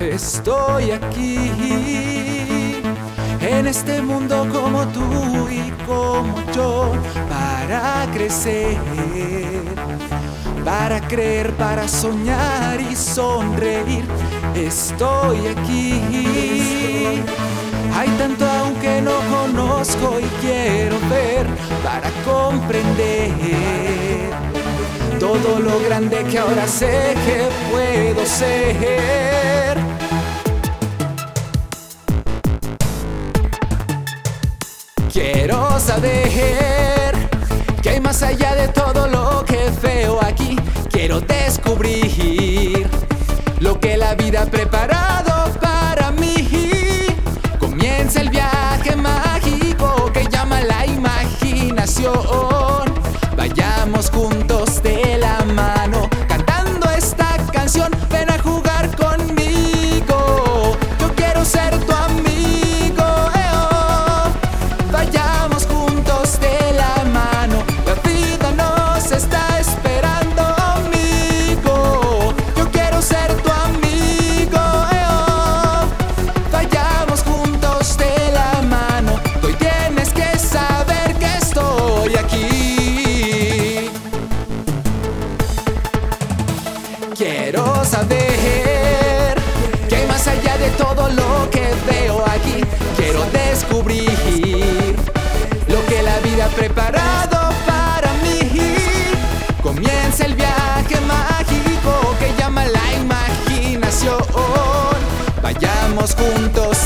Estoy aquí en este mundo como tú y como yo para crecer, para creer, para soñar y sonreír. Estoy aquí. Hay tanto aunque no conozco y quiero ver para comprender todo lo grande que ahora sé que puedo ser. Quiero saber que hay más allá de todo lo que veo aquí. Quiero descubrir lo que la vida ha preparado para mí. Comienza el viaje mágico que llama la imaginación. Vayamos juntos Quiero saber que hay más allá de todo lo que veo aquí. Quiero descubrir lo que la vida ha preparado para mí. Comienza el viaje mágico que llama la imaginación. Vayamos juntos